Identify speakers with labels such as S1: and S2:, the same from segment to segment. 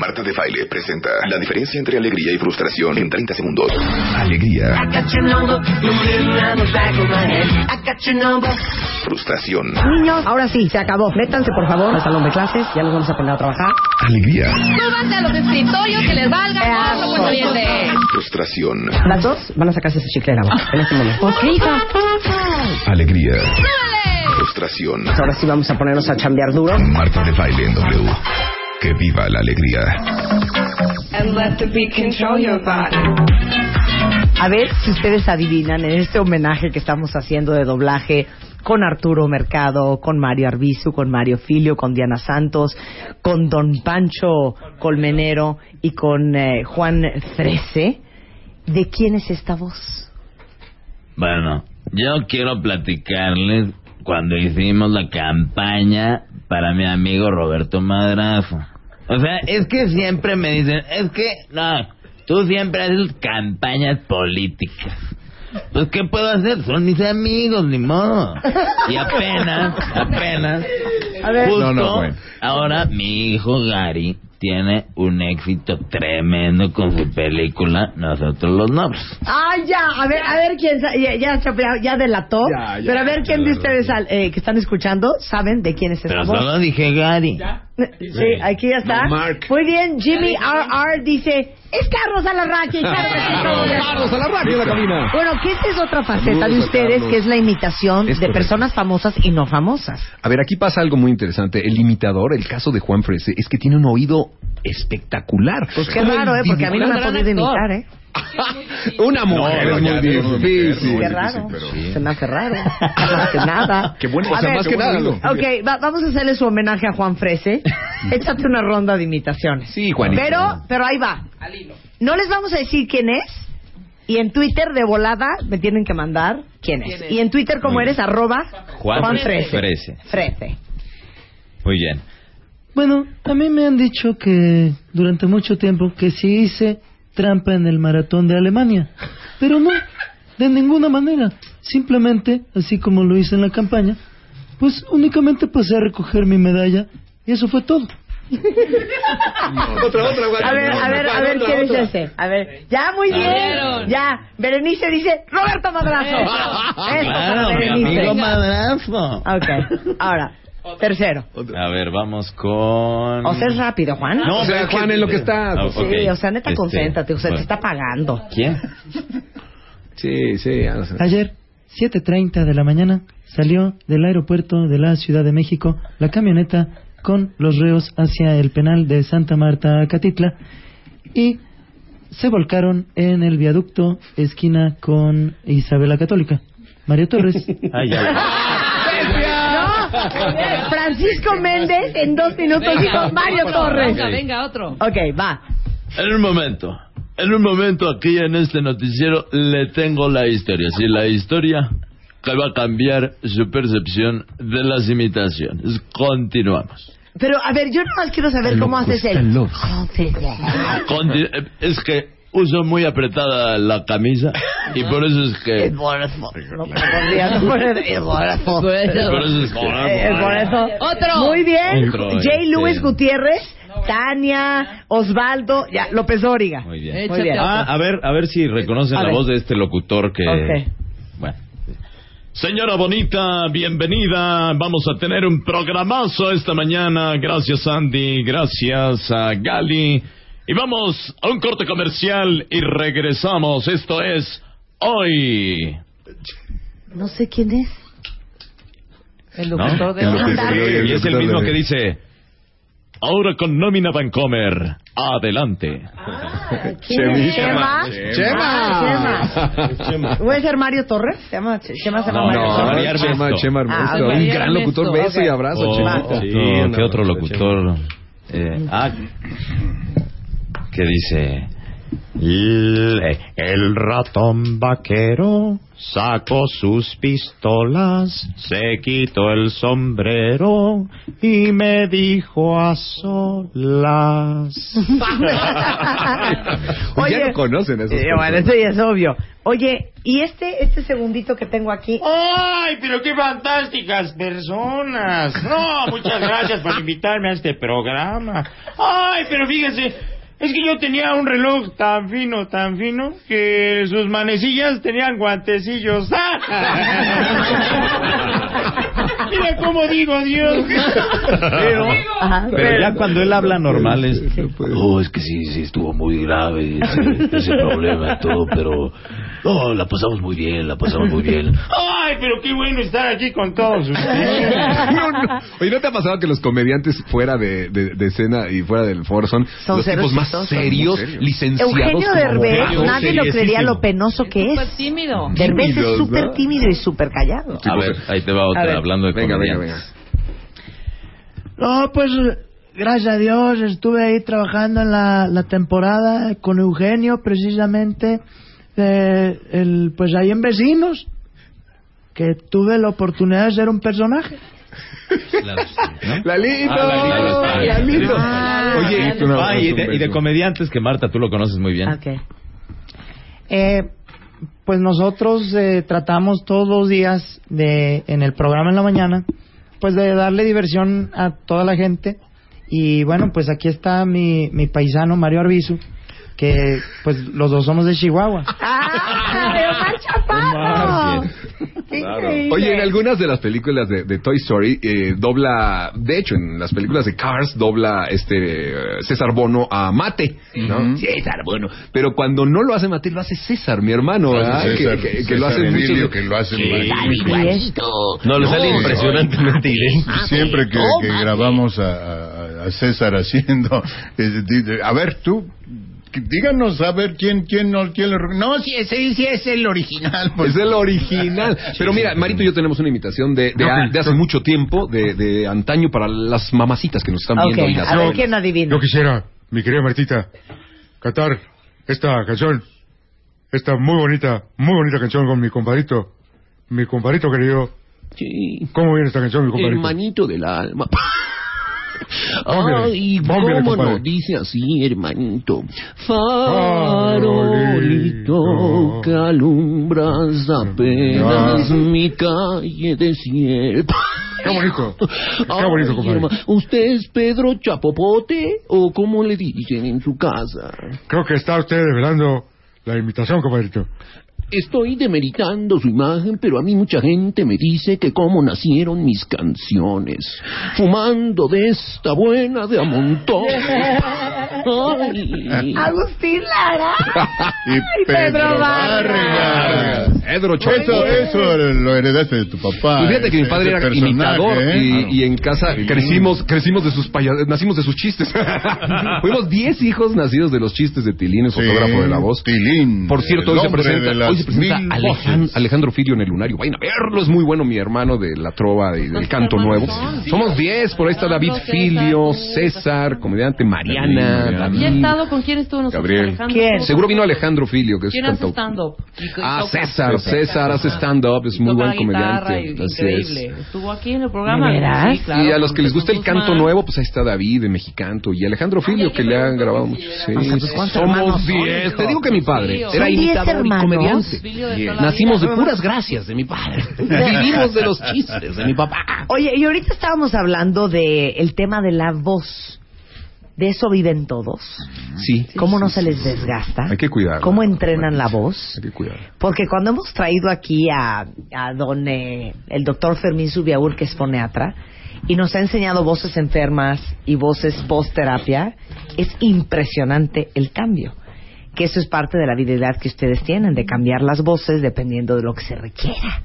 S1: Marta de Baile presenta la diferencia entre alegría y frustración en 30 segundos. Alegría. Frustración.
S2: Niños, ahora sí, se acabó. Métanse, por favor, al salón de clases. Ya nos vamos a poner a trabajar.
S1: Alegría.
S3: Súbanse a los escritorios que les valga pues oyente.
S1: Frustración.
S2: Las dos van a sacarse su chiclera vamos, en este momento. Ok, hija.
S1: Alegría.
S3: ¡Súbale!
S1: Frustración.
S2: Ahora sí vamos a ponernos a chambear duro.
S1: Marta de Baile en W. Que viva la alegría.
S4: and let the beat control your body.
S2: A ver si ustedes adivinan en este homenaje que estamos haciendo de doblaje con Arturo Mercado, con Mario Arbizu, con Mario Filio, con Diana Santos, con Don Pancho Colmenero y con eh, Juan Frese. ¿De quién es esta voz?
S5: Bueno, yo quiero platicarles cuando hicimos la campaña para mi amigo Roberto Madrazo. O sea, es que siempre me dicen, es que, no, tú siempre haces campañas políticas. Pues, ¿qué puedo hacer? Son mis amigos, ni modo. Y apenas, apenas,
S2: A ver.
S5: justo
S6: No, no, bueno.
S5: ahora mi hijo Gary tiene un éxito tremendo con su película Nosotros los Nobles.
S2: Ah, ya, a ver, a ver quién, sa- ya, ya, ya, ya delató,
S6: Ya, ya,
S2: pero a ver quién de ustedes al- eh, que están escuchando saben de quién es esta
S5: Pero
S2: voz.
S5: solo dije Gary.
S2: Sí, aquí ya está.
S6: No, Mark.
S2: Muy bien, Jimmy RR dice, es Carlos Alarraqui.
S6: Carlos Alarraqui en la cabina.
S2: Bueno, que esta es otra faceta
S6: Saludos
S2: de ustedes, que es la imitación
S6: Es
S2: de
S6: correcto.
S2: personas famosas y no famosas.
S6: A ver, aquí pasa algo muy interesante. El imitador, el caso de Juan Frese, es que tiene un oído espectacular.
S2: Pues qué raro, ¿eh? Porque a mí no me ha podido imitar, ¿eh?
S6: Una mujer
S7: No,
S6: es muy difícil.
S2: Qué
S7: difícil,
S2: raro. Se me hace raro. Más que nada.
S6: Qué bueno, o
S2: A
S6: sea,
S2: ver,
S6: más que nada.
S2: Ok, va- vamos a hacerle su homenaje a Juan Frese. Échate una ronda de imitaciones.
S6: Sí, Juanito.
S2: Pero, pero ahí va. No les vamos a decir quién es. Y en Twitter de volada me tienen que mandar quién es. Y en Twitter como eres arroba
S5: Juan
S2: Frese.
S5: Frese.
S2: Frese.
S5: Muy bien.
S8: Bueno, a mí me han dicho que durante mucho tiempo que sí hice trampa en el maratón de Alemania. Pero no, de ninguna manera. Simplemente, así como lo hice en la campaña, pues únicamente pasé a recoger mi medalla y eso fue todo.
S6: Otra, otra.
S2: A ver, a ver, a ver
S6: Otra,
S2: quién es
S6: otra.
S2: ese. A ver, ya muy bien. Ya. Berenice dice Roberto Madrazo. Para
S5: Claro, mi
S2: Berenice.
S5: amigo madrazo.
S2: Ok. Ahora, tercero.
S5: A ver, vamos con...
S2: O sea, es rápido, Juan.
S6: No, o sea, Juan, en lo que está.
S5: Ah,
S2: Sí,
S5: ok.
S2: o sea, neta,
S5: Este,
S2: concéntrate. O sea, te está pagando.
S5: ¿Quién?
S6: Sí, sí.
S8: Ayer, 7.30 de la mañana, salió del aeropuerto de la Ciudad de México la camioneta con los reos hacia el penal de Santa Marta, Catitla, y se volcaron en el viaducto esquina con Isabela Católica. Mario Torres.
S5: Ah, ya.
S2: Francisco Méndez en dos minutos dijo Mario Torres.
S3: Venga, venga, otro.
S2: Ok, va.
S5: En un momento, en un momento aquí en este noticiero le tengo la historia. Sí, la historia que va a cambiar su percepción de las imitaciones. Continuamos.
S2: Pero, a ver, yo nomás quiero saber cómo haces el...
S5: Conti- eh, es que uso muy apretada la camisa y por eso es que...
S2: Es por eso. No poner- es por eso.
S5: Por eso es que...
S2: Es por eso.
S3: Otro.
S2: Muy bien.
S5: Otro,
S2: J. Luis Gutiérrez, Tania, Osvaldo, ya, López Dóriga.
S5: Muy bien.
S2: Muy bien.
S5: Ah, a ver, a ver si reconocen
S2: A
S5: la
S2: ver.
S5: voz de este locutor que...
S2: Ok.
S5: Bueno. Señora bonita, bienvenida. Vamos a tener un programazo esta mañana. Gracias Andy, gracias a Gali. Y vamos a un corte comercial y regresamos. Esto es Hoy.
S2: No sé quién es.
S3: El
S5: ¿No?
S3: locutor de
S6: El
S5: Y es el mismo que dice, ahora con nómina Vancomer, adelante.
S2: ¿Quién es? Chema.
S6: Chema.
S2: Ah, Chema. ¿Puede ser Mario Torres? ¿Se llama, Chema se llama
S5: No,
S2: Mario
S5: no,
S2: Torres.
S5: María
S6: Chema,
S5: Ernesto.
S6: Chema
S2: Ah,
S6: Ernesto.
S2: ok.
S6: un gran locutor.
S2: Ernesto,
S6: Beso y
S2: ok.
S6: abrazo,
S5: Oh,
S6: Chemita.
S5: sí, ¿qué otro locutor? Eh, ah, que dice... El, ratón vaquero
S7: sacó sus pistolas, se quitó el sombrero y me dijo a solas.
S6: ya lo conocen esos
S2: eh, bueno, eso ya es obvio. Oye, ¿y este, este segundito que tengo aquí?
S7: ¡Ay, pero qué fantásticas personas! No, muchas gracias por invitarme a este programa. ¡Ay, pero fíjese! Es que yo tenía un reloj tan fino, tan fino, que sus manecillas tenían guantecillos. Mira cómo digo Dios. Pero, pero ya cuando él habla normal es...
S9: Oh, es que sí, sí, estuvo muy grave ese, ese problema y todo, pero... No, la pasamos muy bien, la pasamos muy bien.
S7: ¡Ay, pero qué bueno estar aquí con todos ustedes!
S6: No, no. Oye, ¿no te ha pasado que los comediantes fuera de, de, de escena y fuera del foro son,
S2: Son
S6: los tipos más serios,
S2: Muy serios.
S6: licenciados?
S2: Eugenio Derbez, nadie lo creería lo penoso que
S3: Súper
S2: es.
S3: tímido.
S2: Derbez es súper tímido y súper callado.
S5: A ver, ahí te va otra, hablando de
S6: Venga, venga, venga.
S8: No, pues gracias a Dios estuve ahí trabajando en la, la temporada con Eugenio precisamente, eh, el, pues ahí en Vecinos, que tuve la oportunidad de ser un personaje.
S6: Lalito,
S5: Ah, Lalito,
S6: Lalito.
S2: Ah,
S6: Oye,
S2: Lalito.
S5: Ah, y, de, y de comediantes que Marta, tú lo conoces muy bien.
S2: Ok.
S8: Eh, pues nosotros eh, tratamos todos los días de en el programa en la mañana, pues de darle diversión a toda la gente. Y bueno, pues aquí está mi, mi paisano Mario Arbizu, que pues los dos somos de Chihuahua.
S2: ¡Ah! ¡Pero más chaparro! ¡Qué increíble!
S6: Oye, en algunas de las películas de, de Toy Story eh, dobla, de hecho, en las películas de Cars dobla este eh, César Bono a Mate, ¿no? César Bono. Pero cuando no lo hace Mate, lo hace César, mi hermano, ¿verdad?
S10: César,
S6: que, que- que
S10: César
S6: lo hace
S10: Emilio,
S6: mucho.
S10: que lo hace
S6: Sí.
S10: magnífico.
S5: No, le sale impresionantemente idéntico.
S10: Siempre que, que grabamos a, a- a César haciendo... A ver, tú... Díganos a ver quién quién no quién lo- no si es él sí es el original pues.
S6: Es el original. Pero mira, Marito y yo tenemos una invitación de, de, hace mucho tiempo, de, de antaño, para las mamacitas que nos están viendo. y las
S2: a ver quién adivina.
S10: Yo quisiera, mi querida Martita, cantar esta canción, esta muy bonita, muy bonita canción con mi compadrito, mi compadrito querido.
S9: Sí,
S10: ¿Cómo viene esta canción, mi compadrito?
S9: hermanito del alma. Ay,
S10: póngale,
S9: cómo no,
S10: compadre.
S9: dice así, hermanito.
S10: Farolito
S9: que alumbras apenas mi calle desierta.
S10: Qué bonito, qué bonito, compadre.
S9: ¿Usted es Pedro Chapopote o cómo le dicen en su casa?
S10: Creo que está usted revelando la invitación, compadrito.
S9: Estoy demeritando su imagen, pero a mí mucha gente me dice que cómo nacieron mis canciones. Fumando de esta buena de a montón. Ay.
S2: Agustín Lara.
S10: Y
S2: Pedro Vargas.
S6: Pedro
S10: Eso, eso lo heredaste de tu papá.
S6: Y fíjate que mi padre era imitador
S10: ¿eh?
S6: y, y en casa crecimos crecimos de sus paya- nacimos de sus chistes. Fuimos 10 hijos nacidos de los chistes de Tilín, el
S10: Sí,
S6: fotógrafo de la voz.
S10: Tilín.
S6: Por cierto, hoy se presenta, hoy se presenta
S10: mil.
S6: Alejandro Filio en el Lunario. Vayan a verlo, es muy bueno mi hermano de la trova y del canto nuevo. Somos 10, por ahí está David Filio,
S3: César,
S6: comediante Mariana,
S10: Mariana.
S3: ¿Y ha
S6: David.
S3: estado con quién estuvo nosotros?
S10: Gabriel.
S2: ¿Quién?
S6: Seguro vino Alejandro Filio, que es
S3: ¿Quién hace stand-up?
S6: Ah, César, César hace stand-up, es muy buen comediante.
S3: increíble.
S6: es.
S3: Estuvo aquí en el programa. Sí, claro,
S6: y a los que les gusta el canto
S3: Guzmán.
S6: nuevo, pues ahí está David de Mexicanto y Alejandro Filio, que le han grabado mucho. Sí,
S2: ¿cuántos
S6: somos
S2: hermanos son,
S6: 10.
S2: hijo?
S6: Te digo que mi padre era
S2: Son 10
S6: imitador y comediante. Nacimos de puras gracias de mi padre. Vivimos de los chistes de mi papá.
S2: Oye, y ahorita estábamos hablando de el tema de la voz. ¿De eso viven todos?
S6: Sí.
S2: ¿Cómo no se les desgasta?
S6: Hay que cuidarla.
S2: ¿Cómo entrenan la voz?
S6: Hay que cuidarla.
S2: Porque cuando hemos traído aquí a, a don eh, el doctor Fermín Subiaur, que es foniatra, y nos ha enseñado voces enfermas y voces post-terapia, es impresionante el cambio. Que eso es parte de la habilidad que ustedes tienen, de cambiar las voces dependiendo de lo que se requiera.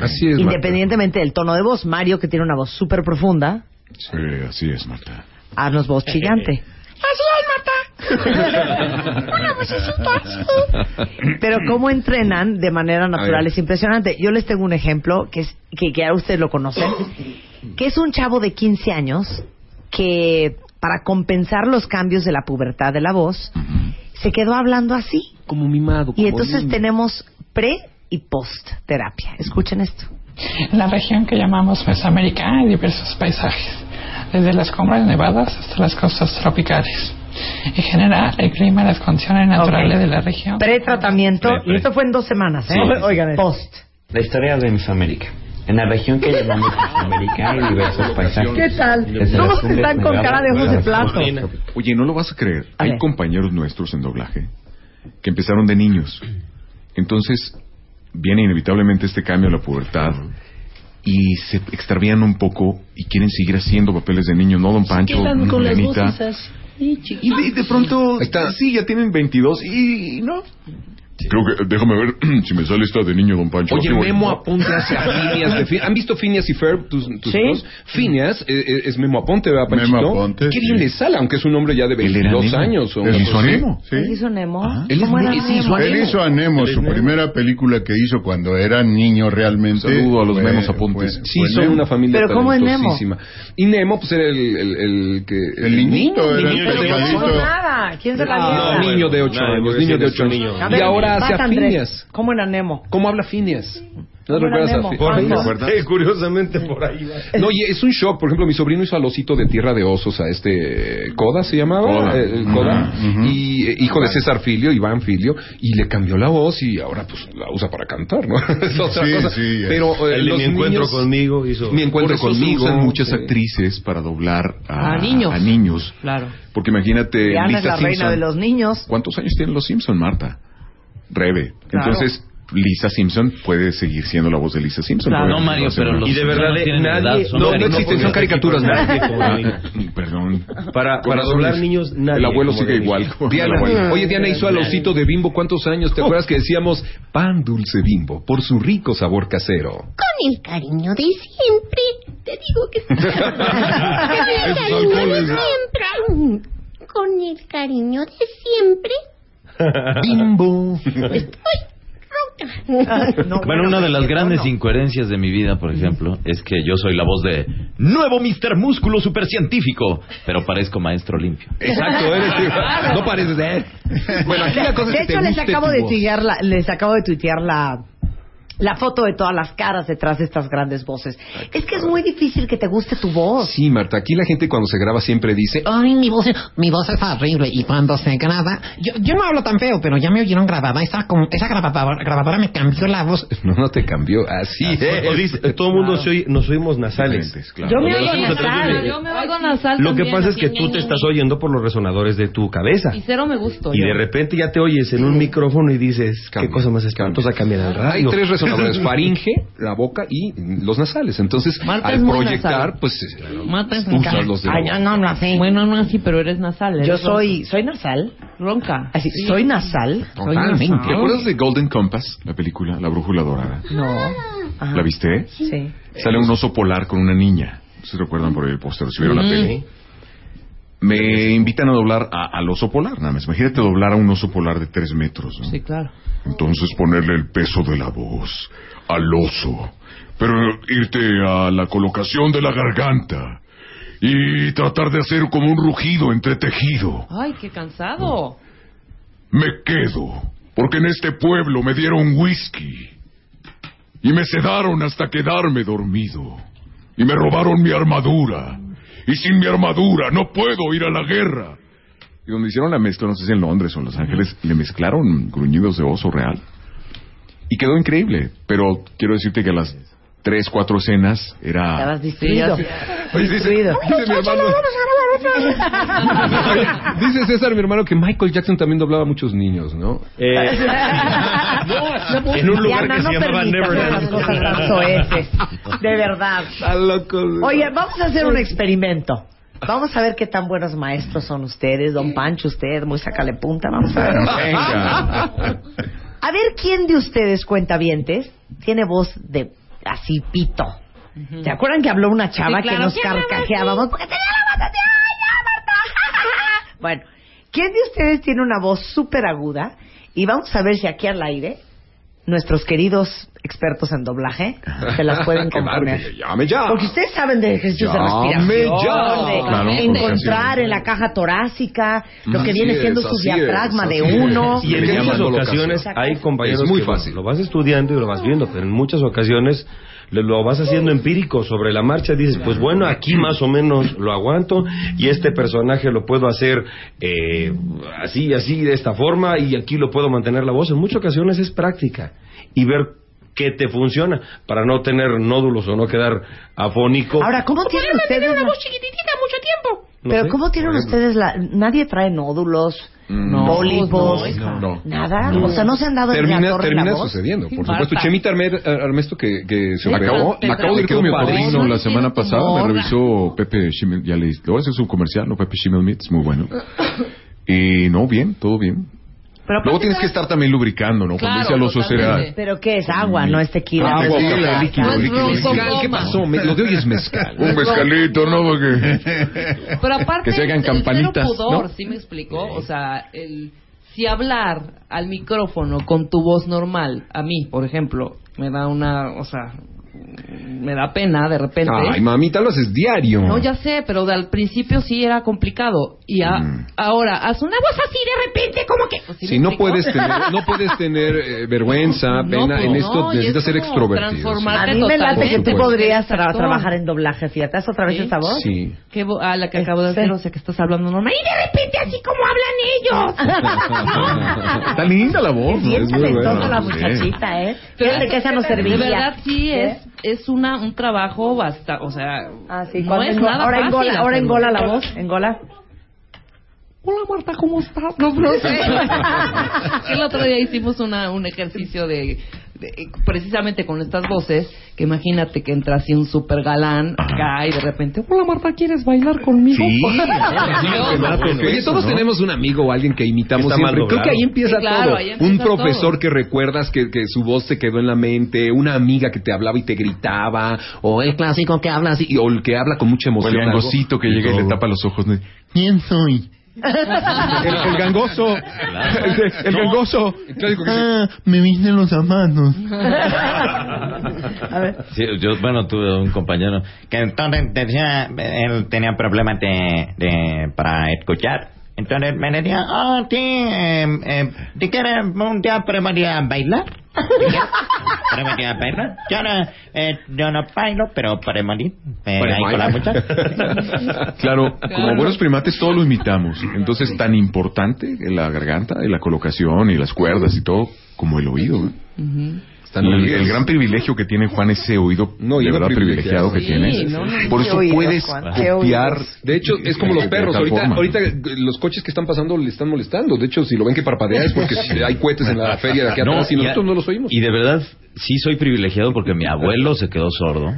S6: Así es, Marta.
S2: Independientemente del tono de voz. Mario, que tiene una voz súper profunda,
S10: Sí, así es, Marta.
S2: haznos voz chillante. Pero cómo entrenan de manera natural es impresionante. Yo les tengo un ejemplo que es que, que ya ustedes lo conocen, que es un chavo de 15 años que para compensar los cambios de la pubertad de la voz se quedó hablando así.
S9: Como mimado.
S2: Y
S9: como
S2: entonces
S9: niño.
S2: tenemos pre y post-terapia. Escuchen esto.
S11: En la región que llamamos Mesoamérica hay diversos paisajes, desde las cumbres nevadas hasta las costas tropicales. En general, el clima y las condiciones naturales
S2: Ok.
S11: de la región.
S2: Pre-tratamiento,
S12: Pre, pre.
S2: y esto fue en dos semanas, ¿eh?
S12: Sí.
S2: Oigan, post.
S12: La historia de Mesoamérica. En la región que llamamos Mesoamérica hay diversos paisajes.
S2: ¿Qué tal? Todos están con cara de ojos de plato.
S13: Oye, no lo vas a creer.
S2: A
S13: Hay
S2: ver.
S13: compañeros nuestros en doblaje que empezaron de niños. Entonces, viene inevitablemente este cambio a la pubertad y se extravían un poco y quieren seguir haciendo papeles de niño, ¿no, don Pancho?
S14: Quedan con las voces así,
S13: Y de, de pronto, sí, ya tienen 22 y, y no. Creo que, déjame ver si me sale esta de niño, don Pancho.
S6: Oye, Memo. Aponte hace a Phineas de Fin- ¿Han visto Phineas y Ferb, tus, tus
S13: Sí.
S6: hijos? Phineas eh, eh, es Memo Aponte, ¿verdad, Panchito?
S10: Memo Aponte,
S6: Qué bien
S10: sí.
S6: le sale, aunque es un hombre ya de
S13: Él era
S6: 22
S13: Nemo.
S6: años. o
S10: Él
S6: una
S10: hizo. Nemo, sí.
S2: ¿Él hizo Nemo?
S6: Él es
S2: ¿Cómo era
S6: Nemo, sí, hizo
S2: Nemo?
S10: Él hizo a Nemo,
S6: Él es
S10: su
S6: Nemo.
S10: primera película que hizo cuando era niño realmente.
S13: Saludo a los
S10: fue-
S13: Memos Apontes.
S10: fue-
S6: Sí,
S10: fue
S6: son
S10: Nemo.
S6: una familia
S2: Pero ¿cómo es Nemo?
S6: Y Nemo, pues era el, el, el que...
S10: El niñito, era el
S6: niño.
S2: ¿Quién se la
S6: No,
S2: avienta?
S6: niño de 8
S12: Nada,
S6: años, niño de
S12: decía
S6: 8
S12: que es
S6: años. Y ahora
S2: vas,
S6: hace a
S2: Andrés.
S6: Phineas.
S2: ¿Cómo era Nemo?
S6: ¿Cómo habla Phineas? ¿No te
S2: ¿Cómo era
S6: recuerdas a? Phineas?
S13: ¿Por ahí,
S2: ¿Cuándo?
S13: ¿te acuerdas?
S12: Eh, curiosamente por ahí va.
S6: No, y es un shock. Por ejemplo, mi sobrino hizo al osito de Tierra de Osos, a este Coda se llamaba,
S10: Coda.
S6: eh, Coda,
S10: Ujú, ujú.
S6: y eh, hijo de César Filio, Iván Filio, y le cambió la voz y ahora pues la usa para cantar, ¿no? es otra
S10: Sí,
S6: cosa.
S10: sí, es.
S6: Pero eh,
S12: El
S6: los
S12: mi encuentro
S6: niños-
S12: conmigo hizo.
S6: mi encuentro
S13: Por eso se
S6: conmigo,
S13: usan muchas
S6: sí.
S13: actrices para doblar a,
S3: A niños.
S13: a niños.
S3: Claro.
S13: Porque imagínate,
S2: Diana es
S13: Lisa
S2: la reina
S13: Simpson.
S2: de los niños.
S13: ¿Cuántos años tienen los Simpson, Marta? Rebe.
S2: Claro.
S13: Entonces, Lisa Simpson puede seguir siendo la voz de Lisa Simpson.
S2: Claro.
S5: No, Mario, pero los
S12: Y de verdad,
S5: no tienen
S12: nadie-
S5: edad, son
S6: No, existen, son caricaturas.
S12: Nadie como
S13: Ah, perdón.
S12: Para, para doblar niños, nadie.
S13: El abuelo sigue igual.
S6: Diana,
S13: abuelo.
S6: oye, Diana hizo al osito de bimbo cuántos años, ¿te acuerdas que decíamos pan dulce bimbo por su rico sabor casero?
S15: Con el cariño de siempre. Te digo que con el cariño de siempre. Con el cariño de siempre.
S6: Bimbo.
S2: No,
S5: Bueno, una de las grandes incoherencias de mi vida, por ejemplo, es que yo soy la voz de Nuevo Mister Músculo Supercientífico, pero parezco maestro limpio.
S6: Exacto, eres no pareces de él. Bueno, aquí la cosa
S2: de
S6: es que
S2: hecho,
S6: te
S2: les acabo de tuitear la, les acabo de tuitear la, la foto de todas las caras detrás de estas grandes voces. Es que es muy difícil que te guste tu voz.
S6: Sí, Marta, aquí la gente cuando se graba siempre dice,
S14: Ay, mi voz, mi voz es horrible. Y cuando se graba, yo, yo no hablo tan feo, pero ya me oyeron grabada. Esa, como- esa grabadora, grabadora me cambió la voz.
S6: no, no te cambió, así
S12: O
S6: es.
S12: dice, todo el mundo se oye- nos oímos nasales.
S13: Claro.
S2: Yo me oigo nasal.
S3: Yo me oigo nasal
S12: Lo que
S3: también,
S12: pasa es que tú te estás oyendo por los resonadores de tu cabeza.
S3: Y cero me gusto.
S12: Y
S3: yo.
S12: de repente ya te oyes en un micrófono y dices, qué
S6: Cambia,
S12: cosa más espantosa cambian al
S6: Hay
S12: radio.
S6: Resonadores, faringe, la boca y los nasales. Entonces,
S3: Marta
S6: al proyectar,
S3: nasal.
S6: pues
S3: Mata es
S6: usas
S3: nasal.
S6: los de la
S2: Ay, no, no así.
S3: Bueno, no así, pero eres nasal. eres
S2: Yo soy, soy nasal.
S3: ronca.
S2: Así, soy nasal.
S6: Totalmente.
S13: ¿Te acuerdas de Golden Compass, la película, La Brújula Dorada?
S2: No. Ajá.
S13: ¿La viste?
S2: Sí.
S13: Sale un oso polar con una niña. ¿Se recuerdan por el póster? Si vieron la
S3: Mm.
S13: peli. Me invitan a doblar a- al oso polar, nada más. Imagínate doblar a un oso polar de tres metros. ¿no?
S3: Sí, claro.
S13: Entonces ponerle el peso de la voz al oso. Pero irte a la colocación de la garganta. Y tratar de hacer como un rugido entretejido.
S3: Ay, qué cansado.
S13: Me quedo. Porque en este pueblo me dieron whisky. Y me sedaron hasta quedarme dormido. Y me robaron mi armadura. Y sin mi armadura no puedo ir a la guerra. Y donde hicieron la mezcla, no sé si en Londres o en Los Ángeles, le mezclaron gruñidos de oso real. Y quedó increíble. Pero quiero decirte que a las tres, cuatro escenas era...
S2: Estabas distraído.
S13: Oye, dice,
S2: Distraído.
S6: Dice mi hermano. Dice César, mi hermano, que Michael Jackson también doblaba a muchos niños, ¿no?
S12: Eh, en un lugar
S2: Diana,
S12: que
S2: no
S12: se llamaba Neverland.
S2: cosas tan soeces. De verdad. Oye, vamos a hacer un experimento. Vamos a ver qué tan buenos maestros son ustedes, don Pancho, usted, muy sacale punta, vamos a ver.
S13: Venga.
S2: A ver quién de ustedes, cuentavientes, tiene voz de así pito. ¿Se acuerdan que habló una chava
S3: Sí, claro.
S2: que nos carcajeábamos? Porque tenía la voz así, ¡ay, ya, Marta! Bueno, ¿quién de ustedes tiene una voz súper aguda? Y vamos a ver si aquí al aire nuestros queridos expertos en doblaje se las pueden componer.
S6: llame ya.
S2: Porque ustedes saben de ejercicios de
S6: Llame
S2: respiración,
S6: ya.
S2: de
S6: Claro,
S2: encontrar en la caja torácica lo que
S6: Así
S2: viene
S6: es,
S2: siendo su diafragma
S6: es,
S2: de uno.
S12: Y en muchas ocasiones hay compañeros
S6: Es muy
S12: que
S6: fácil.
S12: Lo vas estudiando y lo vas viendo, pero en muchas ocasiones lo vas haciendo empírico sobre la marcha. Dices, pues bueno, aquí más o menos lo aguanto y este personaje lo puedo hacer eh, así, así, de esta forma y aquí lo puedo mantener la voz. En muchas ocasiones es práctica y ver qué te funciona para no tener nódulos o no quedar afónico.
S2: Ahora, ¿cómo tienen ustedes
S3: chiquitita mucho tiempo.
S12: No
S2: Pero
S12: sé,
S2: ¿cómo tienen ustedes la... Nadie trae nódulos,
S6: No.
S2: pólipos,
S6: No, no.
S2: nada? O sea, ¿no se han dado en la
S6: Termina,
S2: torre
S6: termina
S2: la voz?
S6: sucediendo, por
S3: Marta.
S6: supuesto. Chemita Arme- Armesto, que, que se
S13: Me
S6: operó,
S13: acabo, me acabo de ir con mi padrino la semana pasada, me revisó Pepe Schimmel, ya le, le voy a hacer su comercial, ¿no? Pepe Schimmel Meats, muy bueno. Y no, bien, todo bien.
S2: Pero
S13: Luego tienes que estar también lubricando, ¿no?
S3: Claro,
S13: dice Alonso
S3: totalmente.
S13: será
S2: ¿Pero qué es? Agua, no es tequila.
S13: Agua,
S2: no es
S13: tequila,
S2: tequila.
S13: líquido,
S3: No
S13: líquido,
S6: ¿qué pasó? Me- lo de hoy es mezcal.
S13: Un mezcalito, ¿no? Porque...
S3: Pero aparte,
S13: Que se hagan
S3: el
S13: campanitas,
S3: pudor,
S13: ¿no?
S3: ¿sí me explicó? O sea, el, si hablar al micrófono con tu voz normal, a mí, por ejemplo, me da una, o sea, me da pena de repente.
S6: Ay, mamita, lo haces diario.
S3: No, ya sé, pero de al principio sí era complicado. Y a-
S6: Mm.
S3: ahora, haz una voz así de repente, como que... Pues, ¿sí
S6: Si
S3: me
S6: no puedes tener, no puedes tener eh, vergüenza,
S3: No,
S6: pena,
S3: pues
S6: en esto necesitas
S3: es
S6: ser extrovertido.
S3: transformar-
S2: A mí me late que tú
S3: Totalmente.
S2: podrías tra- trabajar en doblaje, fíjate. ¿Haz otra vez
S3: Sí.
S2: esa voz?
S6: Sí.
S3: ¿Qué vo- ah, la que acabo de hacer, o sea, que estás hablando normal. Y de repente, así como hablan ellos.
S13: Está linda la voz, Es muy
S2: talentosa
S13: buena.
S2: la
S13: Sí.
S2: muchachita, ¿eh? Fíjate que esa no serviría.
S3: De verdad, sí, es, es una, un trabajo bastante, o sea,
S2: Ah, sí,
S3: no es nada
S2: ahora
S3: fácil
S2: engola, ahora engola la voz, engola.
S3: Hola Marta, ¿cómo estás? No, no sé. el otro día hicimos una, un ejercicio de- precisamente con estas voces, que imagínate que entra así un super galán acá y de repente, hola Marta, ¿quieres bailar conmigo?
S6: Sí, Oye, todos tenemos un amigo o alguien que imitamos
S12: Está mal
S6: siempre. Creo que ahí empieza
S3: Sí, claro,
S6: todo.
S3: ahí empieza
S6: un profesor
S3: todo.
S6: que recuerdas que, que su voz te quedó en la mente, una amiga que te hablaba y te gritaba, o el clásico que habla así, o el que habla con mucha
S13: O
S6: emoción.
S13: el
S6: algo.
S13: gangosito que llega y le tapa los ojos. ¿no? ¿Quién soy?
S6: El, el gangoso. El, el gangoso. Que dice,
S13: Ah, me visten los zapatos.
S2: A ver.
S5: Sí, yo, bueno, tuve un compañero
S16: que entonces decía, él tenía problemas de, de para escuchar. Entonces me decía, ah, sí, eh, eh, ¿te quieres un día para venir a bailar? ¿Te quieres? ¿Para venir a bailar? Yo no, eh, yo no bailo, pero para venir eh, ahí con la muchacha.
S13: Claro, como buenos primates todos lo imitamos. Entonces, tan importante la garganta y la colocación y las cuerdas y todo como el oído. ¿eh?
S6: Están
S13: El, gran privilegio que tiene Juan, ese oído
S6: No,
S13: de verdad privilegiado que
S6: privilegiado.
S13: tiene.
S3: Sí, no, no,
S13: Por eso
S2: oídos,
S13: puedes
S2: Juan,
S13: copiar.
S6: De hecho, es como los perros. Ahorita,
S13: forma.
S6: ahorita eh, los coches que están pasando le están molestando. De hecho, si lo ven que parpadea es porque hay cohetes en la feria de aquí atrás y
S5: a-
S6: nosotros no los oímos.
S5: Y de verdad, sí soy privilegiado porque mi abuelo se quedó sordo.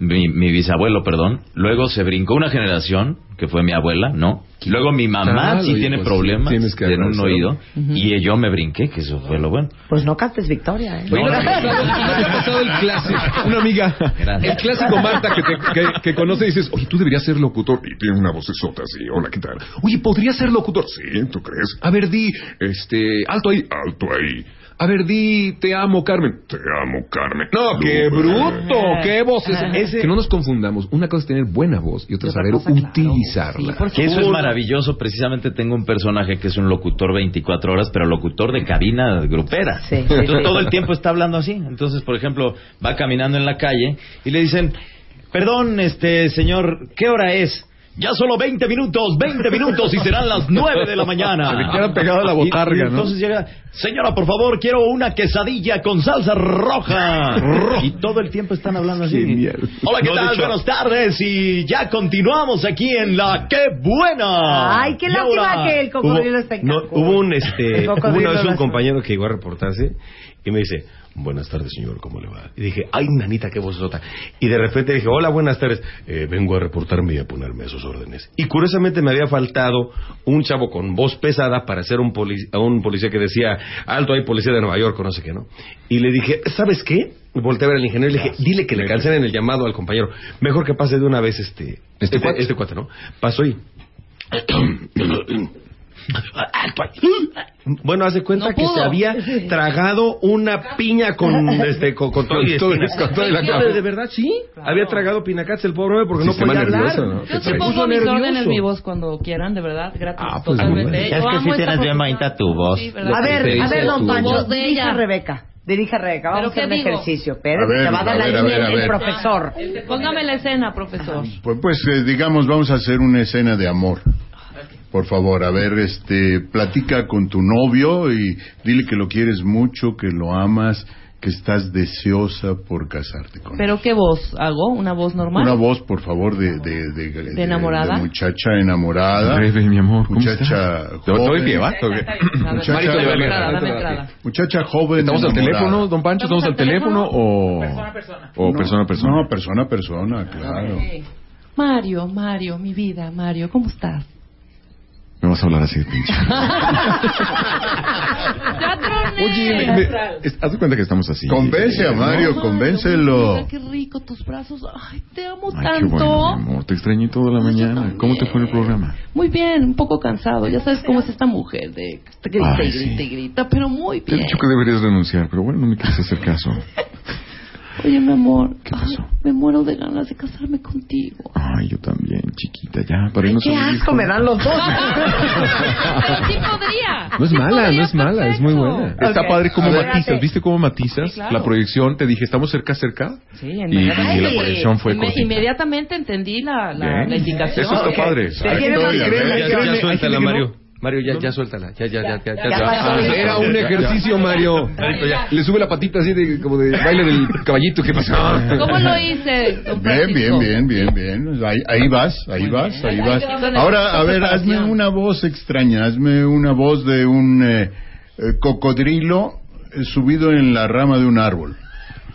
S5: Mi, mi bisabuelo, perdón. Luego se brincó una generación, que fue mi abuela, ¿no? Luego mi mamá
S6: Claro,
S5: sí tiene
S6: pues,
S5: problemas
S6: que
S5: en un oído. Y yo me brinqué, que eso fue lo bueno.
S2: Pues no cantes victoria, ¿eh?
S6: ¿no te ha pasado- no ha pasado el clásico? Una amiga,
S5: Gracias.
S6: el clásico Marta que, te, que, que conoce y dices, oye, tú deberías ser locutor. Y tiene una vocesota así, hola, ¿qué tal? Oye, ¿podrías ser locutor? Sí, ¿tú crees? A ver, di, este, alto ahí, alto ahí. A ver, di, te amo, Carmen. Te amo, Carmen. No, qué bruto, qué voz es ese. Que no nos confundamos. Una cosa es tener buena voz y otra es saber utilizarla.
S5: Que eso es maravilloso. Precisamente tengo un personaje que es un locutor 24 horas, pero locutor de cabina grupera.
S2: Sí, sí,
S5: Entonces,
S2: sí.
S5: todo el tiempo está hablando así. Entonces, por ejemplo, va caminando en la calle y le dicen, perdón, este señor, ¿qué hora es? Ya solo 20 minutos, 20 minutos y serán las 9 de la mañana.
S6: Se queda pegada la botarga,
S5: Y- y
S6: ¿no?
S5: entonces llega, señora, por favor, quiero una quesadilla con salsa roja. y todo el tiempo están hablando así.
S6: Genial.
S5: Hola, ¿qué
S6: No,
S5: tal? Buenas tardes y ya continuamos aquí en la ¡Qué buena!
S2: Ay, qué lástima que el cocodrilo está en
S12: No, hubo un este hubo una vez un compañero que llegó a reportarse y me dice buenas tardes señor cómo le va y dije ay nanita qué vozota y de repente dije hola buenas tardes "Eh, vengo a reportarme y a ponerme a sus órdenes y curiosamente me había faltado un chavo con voz pesada para ser un policía un policía que decía alto hay policía de Nueva York o no sé qué no y le dije sabes qué volteé a ver al ingeniero y le dije dile que le cancelen el llamado al compañero. Mejor que pase de una vez este este,
S6: cuate.
S12: este cuate no pasó y
S5: Bueno, haz de cuenta
S3: No
S5: que
S3: pudo.
S5: se había tragado una piña con este con, con todo y
S13: Con todo- con todo y la
S5: No,
S13: cama.
S5: de, verdad, sí. Había tragado pinacates el pobre hombre porque no
S13: Sistema
S5: podía hablar.
S13: nervioso, ¿no?
S3: Yo
S5: Se
S3: te pongo mis
S5: nervioso.
S3: órdenes mi voz cuando quieran, de verdad, gratis.
S13: Ah, pues,
S3: totalmente.
S16: Es que sí tienes bien bonita tu voz.
S3: Sí.
S2: A ver, a ver, don Pancho, dirija a Rebeca. Dirija a Rebeca, vamos
S3: ¿Pero
S2: a hacer un
S3: digo?
S2: ejercicio.
S10: Ver,
S2: te va a dar la línea el profesor.
S3: Póngame la escena, profesor.
S10: Pues, pues eh, digamos, vamos a hacer una escena de amor. Por favor, a ver, este, platica con tu novio y dile que lo quieres mucho, que lo amas, que estás deseosa por casarte con él.
S3: ¿Pero qué voz hago? ¿Una voz normal?
S10: Una voz, por favor, de, de, de, de-
S3: enamorada?
S10: de muchacha enamorada.
S13: Rebe, mi amor, ¿cómo
S10: muchacha
S13: doy
S10: joven.
S13: va?
S3: Está bien. Dame-
S10: Muchacha-. Muchacha joven.
S13: ¿Estamos al teléfono, don Pancho? ¿Estamos al
S3: ¿Estamos al
S13: teléfono o...?
S17: Persona a persona.
S13: O
S10: No,
S13: persona a persona.
S10: No, persona a persona, claro.
S3: Mario, Mario, mi vida, Mario, ¿cómo estás?
S13: Me vas a hablar así de pinche.
S3: ¡Ya troné!
S13: Oye, me, me- es- haz de cuenta que estamos así.
S10: Convence a Mario,
S3: Mario,
S10: convéncelo.
S3: mira Qué rico tus brazos. Ay, te amo
S13: Ay, qué
S3: tanto.
S13: bueno, mi amor. Te extrañé toda la mañana. ¿Cómo te fue el programa?
S3: Muy bien, un poco cansado. Ya sabes cómo es esta mujer de grita
S13: Ay,
S3: y grita
S13: sí.
S3: y grita, pero muy
S13: Te he
S3: bien.
S13: dicho que deberías renunciar, pero bueno, no me quieres hacer caso.
S3: Oye, mi amor,
S13: ¿Qué pasó?
S3: ay, me muero de ganas de casarme contigo.
S13: Ay, yo también, chiquita, ya, para irnos
S2: Qué asco me dan los dos.
S3: Pero sí podría.
S13: No es
S3: Sí
S13: mala,
S3: podría,
S13: no es mala, es muy buena. Está
S2: Ok.
S13: padre cómo
S2: ver.
S13: matizas, ¿viste cómo matizas?
S3: Sí, claro.
S13: La proyección, te dije, ¿estamos cerca, cerca?
S3: Sí,
S13: Y, y
S3: inmediatamente.
S13: la proyección fue
S3: Inme-
S13: cortita.
S3: Inmediatamente entendí la, la, la indicación.
S13: Eso está padre.
S2: Te
S5: Ya, suéltala,
S13: no-
S5: Mario. Mario, ya, ya suéltala. Ya, ya, ya, ya. ya.
S13: Ah, era un ejercicio, Mario. Le sube la patita así de como de baile del caballito. ¿Qué pasó?
S3: ¿Cómo lo hice,
S10: Bien, bien, bien, bien, bien. Ahí, ahí vas, ahí vas, ahí vas. Ahora, a ver, hazme una voz extraña, hazme una voz de un eh, eh, cocodrilo eh, subido en la rama de un árbol.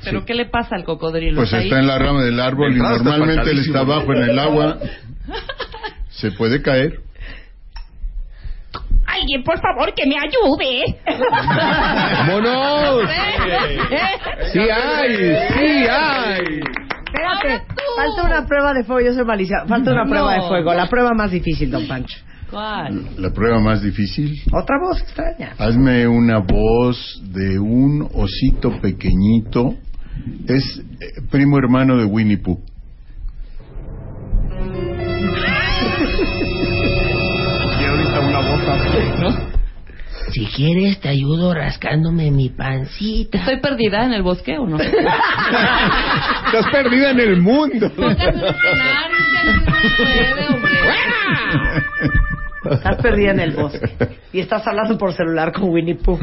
S3: ¿Pero qué le pasa al cocodrilo?
S10: Pues
S3: ahí?
S10: está en la rama del árbol y
S13: está
S10: normalmente él está abajo en el agua. Se puede caer.
S18: Alguien, por favor, que me ayude.
S13: ¡Vámonos! ¡Sí hay! ¡Sí hay!
S2: Espérate, falta una prueba de fuego. Yo soy malicia. Falta una
S3: No.
S2: prueba de fuego. La prueba más difícil, don Pancho.
S3: ¿Cuál?
S10: La prueba más difícil.
S2: Otra voz extraña.
S10: Hazme una voz de un osito pequeñito. Es eh, primo hermano de Winnie Pooh.
S18: Si quieres, te ayudo rascándome mi pancita.
S3: ¿Estoy perdida en el bosque o no?
S13: Estás perdida en el mundo.
S2: Estás perdida en el bosque. Y estás hablando por celular con Winnie Pooh.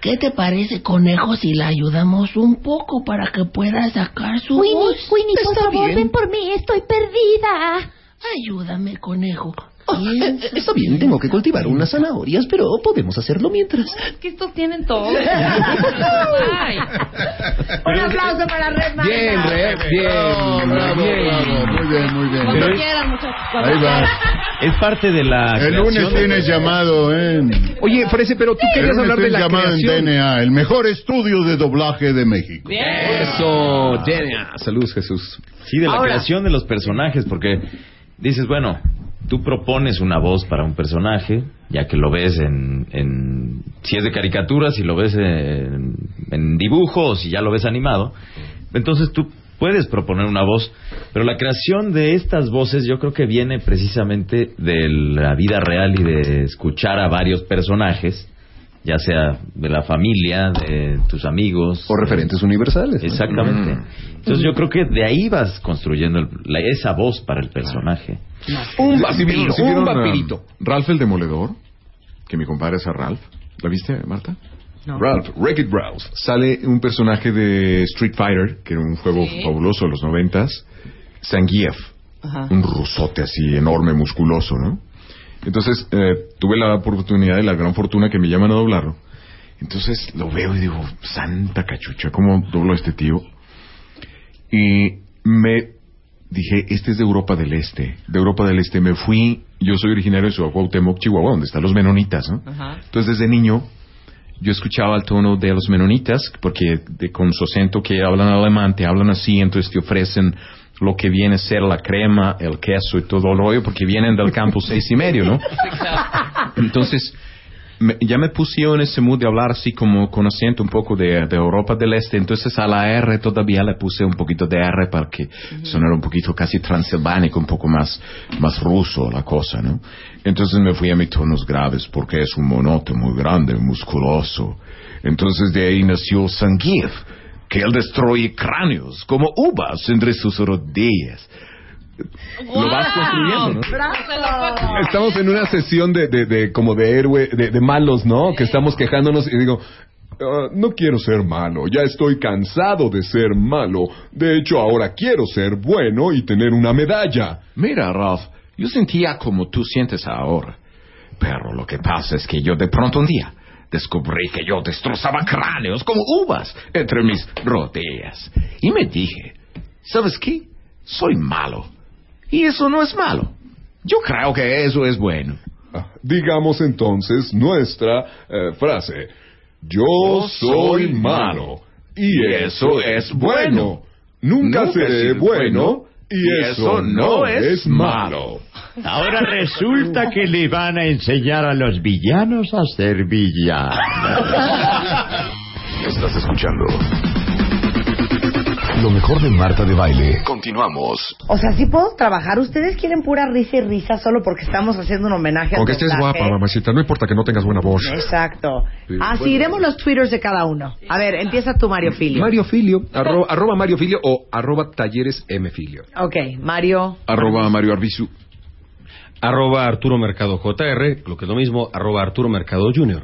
S18: ¿Qué te parece, conejo, si la ayudamos un poco para que pueda sacar su
S15: Winnie,
S18: voz?
S15: Winnie, por favor,
S18: bien.
S15: ven por mí, estoy perdida.
S18: Ayúdame, conejo.
S9: Está bien, tengo que cultivar unas zanahorias, pero podemos hacerlo mientras.
S3: Es que estos tienen todo. Ay.
S2: Un aplauso para Red.
S13: Bien, Red, bien.
S10: Bravo,
S13: bien.
S10: bravo, muy bien, muy bien.
S3: Cuando quieran, muchachos. cuando
S10: Ahí va.
S5: Es parte de la.
S10: El lunes
S5: de-
S10: tienes llamado en...
S13: Oye, Frese, pero tú
S10: El
S13: querías
S10: lunes
S13: hablar de la
S10: llamado
S13: creación.
S10: en DNA, el mejor estudio de doblaje de México.
S3: Bien.
S13: Eso, DNA. Saludos, Jesús.
S5: Sí, de la
S2: Ahora.
S5: creación de los personajes, porque dices, bueno, tú propones una voz para un personaje, ya que lo ves en, en si es de caricatura, si lo ves en, en dibujo o si ya lo ves animado, entonces tú puedes proponer una voz, pero la creación de estas voces yo creo que viene precisamente de la vida real y de escuchar a varios personajes, ya sea de la familia, de tus amigos.
S13: O referentes universales. ¿no?
S5: Exactamente.
S13: Mm.
S5: Entonces yo creo que de ahí vas construyendo el- la- esa voz para el personaje.
S13: Un
S5: vampiro, un
S13: un
S5: vampirito.
S13: Ralph el Demoledor, que mi compadre es a Ralph. ¿La viste, Marta? Ralph, Wreck-It Ralph. Sale un personaje de Street Fighter, que era un juego
S3: Sí.
S13: fabuloso de los noventas. Zangief,
S3: Ajá.
S13: un rusote así enorme, musculoso, ¿no? Entonces eh, tuve la oportunidad y la gran fortuna que me llaman a doblarlo. Entonces lo veo y digo, santa cachucha, ¿cómo doblo a este tío? Y me dije, este es de Europa del Este. De Europa del Este me fui, yo soy originario de Suacuauhtémoc, Chihuahua, donde están los menonitas, ¿no?
S3: Ajá.
S13: Entonces desde niño yo escuchaba el tono de los menonitas, porque de- con su acento que hablan alemán, te hablan así, entonces te ofrecen lo que viene a ser la crema, el queso y todo el rollo, porque vienen del campo seis y medio, ¿no? Entonces, me- ya me puse yo en ese mood de hablar así como con acento un poco de, de Europa del Este, entonces a la R todavía le puse un poquito de R para que sonara un poquito casi transilvánico, un poco más, más ruso la cosa, ¿no? Entonces me fui a mis tonos graves porque es un monote muy grande, musculoso. Entonces de ahí nació Zangief, que él destruye cráneos como uvas entre sus rodillas. Lo vas construyendo, ¿no? Estamos en una sesión de, de, de como de héroe, de, de malos, ¿no? Que estamos quejándonos y digo, "Ah, no quiero ser malo, ya estoy cansado de ser malo. De hecho, ahora quiero ser bueno y tener una medalla. Mira, Ralph, yo sentía como tú sientes ahora. Pero lo que pasa es que yo de pronto un día descubrí que yo destrozaba cráneos como uvas entre mis rodillas. Y me dije, ¿sabes qué? Soy malo. Y eso no es malo. Yo creo que eso es bueno.
S6: Ah, Digamos entonces nuestra eh, frase. Yo soy malo y eso es bueno. Nunca
S7: Nunca
S6: seré
S7: seré
S6: bueno y eso no es malo.
S7: Ahora resulta que le van a enseñar a los villanos a ser villanos.
S1: Estás escuchando lo mejor de Marta de Baile. Continuamos.
S2: O sea, sí puedo trabajar. Ustedes quieren pura risa y risa solo porque estamos haciendo un homenaje
S6: Aunque
S2: al
S6: estés guapa, mamacita, no importa que no tengas buena voz.
S2: Exacto.
S6: Sí,
S2: Así
S6: bueno.
S2: iremos los twitters de cada uno. A ver, empieza tú, Mario Filio.
S6: Mario Filio, arroba, arroba Mario Filio o arroba talleres M Filio.
S2: Ok, Mario.
S6: Arroba Mario Arbizu.
S12: Arroba Arturo Mercado JR, lo que es lo mismo, arroba Arturo Mercado Junior.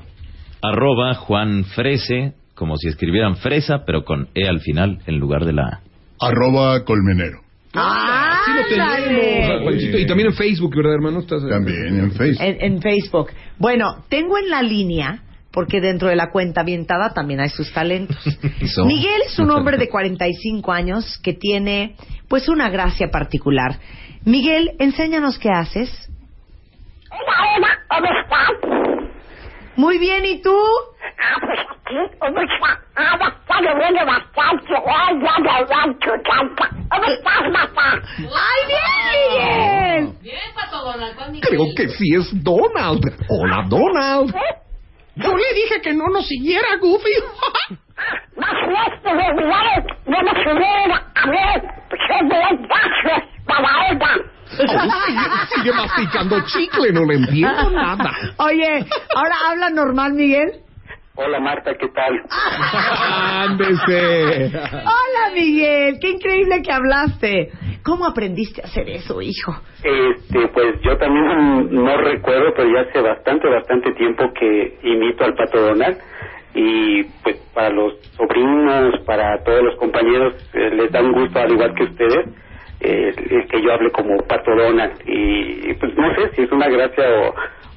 S5: Arroba Juan Frese, como si escribieran fresa, pero con E al final en lugar de la A.
S10: Arroba Colmenero.
S2: ¡Ah!
S6: Sí lo tenemos. Y también en Facebook, ¿verdad, hermano? Estás,
S10: También en Facebook.
S2: En, en Facebook. Bueno, tengo en la línea, porque dentro de la cuenta avientada también hay sus talentos. Miguel es un hombre de 45 años que tiene, pues, una gracia particular. Miguel, enséñanos qué haces.
S19: ¿cómo estás?
S2: Muy bien, ¿y tú?
S19: Ah, pues aquí, ya me rancho, tanta. ¿Cómo estás, Marta?
S2: ¡Ay, bien, Miguel!
S3: Bien, Pato Donald, ¿cuál
S6: Creo que sí es Donald. Hola, Donald.
S20: Yo le dije que no nos siguiera, Goofy.
S19: Más de no subieron a ver. Ella.
S6: Sigue, sigue masticando chicle, no le entiendo nada.
S2: Oye, ahora habla normal, Miguel.
S21: Hola Marta, ¿qué tal?
S6: Ándese.
S2: Hola, Miguel. Qué increíble que hablaste. ¿Cómo aprendiste a hacer eso, hijo?
S21: Este, pues yo también no recuerdo, pero ya hace bastante, bastante tiempo que imito al Pato Donald y pues para los sobrinos, para todos los compañeros eh, les da un gusto al igual que ustedes eh, el que yo hable como Pato Donald y, pues no sé si es una gracia o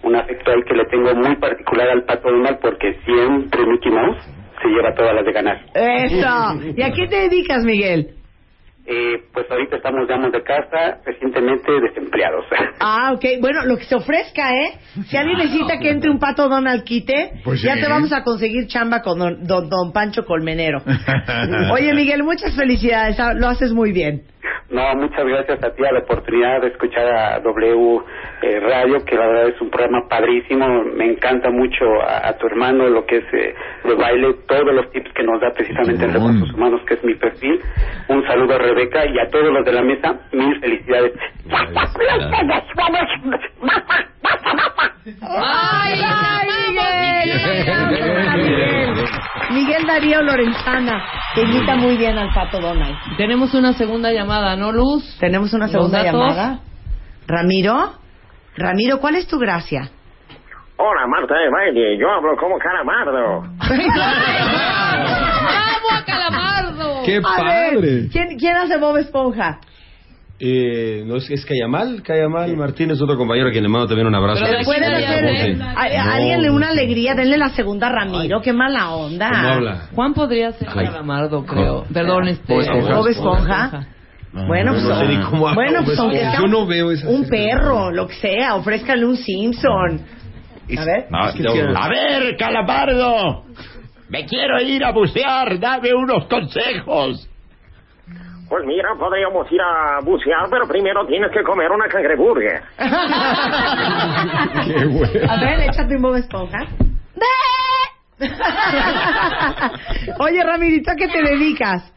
S21: un afecto ahí que le tengo muy particular al Pato Donald porque siempre Mickey Mouse se lleva todas las de ganar.
S2: Eso. ¿Y a qué te dedicas, Miguel?
S21: Eh, pues ahorita estamos llamos de casa, recientemente desempleados.
S2: Ah, ok. Bueno, lo que se ofrezca, ¿eh? Si alguien necesita que entre un pato Donald Quite,
S21: Pues
S2: ya
S21: sí.
S2: te vamos a conseguir chamba con don, don, don Pancho Colmenero. Oye, Miguel, muchas felicidades. ah, Lo haces muy bien.
S21: No, muchas gracias a ti a la oportunidad de escuchar a W eh, Radio, que la verdad es un programa padrísimo. Me encanta mucho a, a tu hermano lo que es eh, de baile, todos los tips que nos da precisamente en recursos humanos, que es mi perfil. Un saludo a Rebeca y a todos los de la mesa. Mil felicidades.
S2: ¡Ay, ay, Miguel! Miguel! Miguel Darío Lorenzana, que imita muy bien al pato Donald.
S3: Tenemos una segunda llamada, ¿no, Luz?
S2: Tenemos una
S3: ¿Los
S2: segunda llamada. Ramiro, Ramiro, ¿cuál es tu gracia?
S22: Hola, Marta de baile. Yo hablo como calamardo.
S12: ¡Qué
S2: ver,
S12: padre!
S2: ¿quién, quién hace Bob Esponja?
S12: Eh, no es, es Cayamal, Cayamal Martínez, otro compañero a quien le mando también un abrazo.
S2: Pero pueden hacer alguien le una alegría, denle la segunda a Ramiro, qué mala onda.
S12: ¿Cómo habla?
S3: Juan podría ser Calamardo, creo. Perdón, este...
S2: Bob Esponja. Bueno, pues,
S12: no sé ni cómo habla
S2: bueno, pues aunque sea
S12: Yo no veo esa
S2: un perro, lo que sea, ofrézcale un Simpson. A ver.
S7: A ver, Calamardo, me quiero ir a bucear, dame unos consejos.
S23: Pues mira, podríamos ir a bucear, pero primero tienes que comer una cangreburger.
S2: A ver, échate un Bob Esponja. Oye, Ramirito, ¿a qué te dedicas?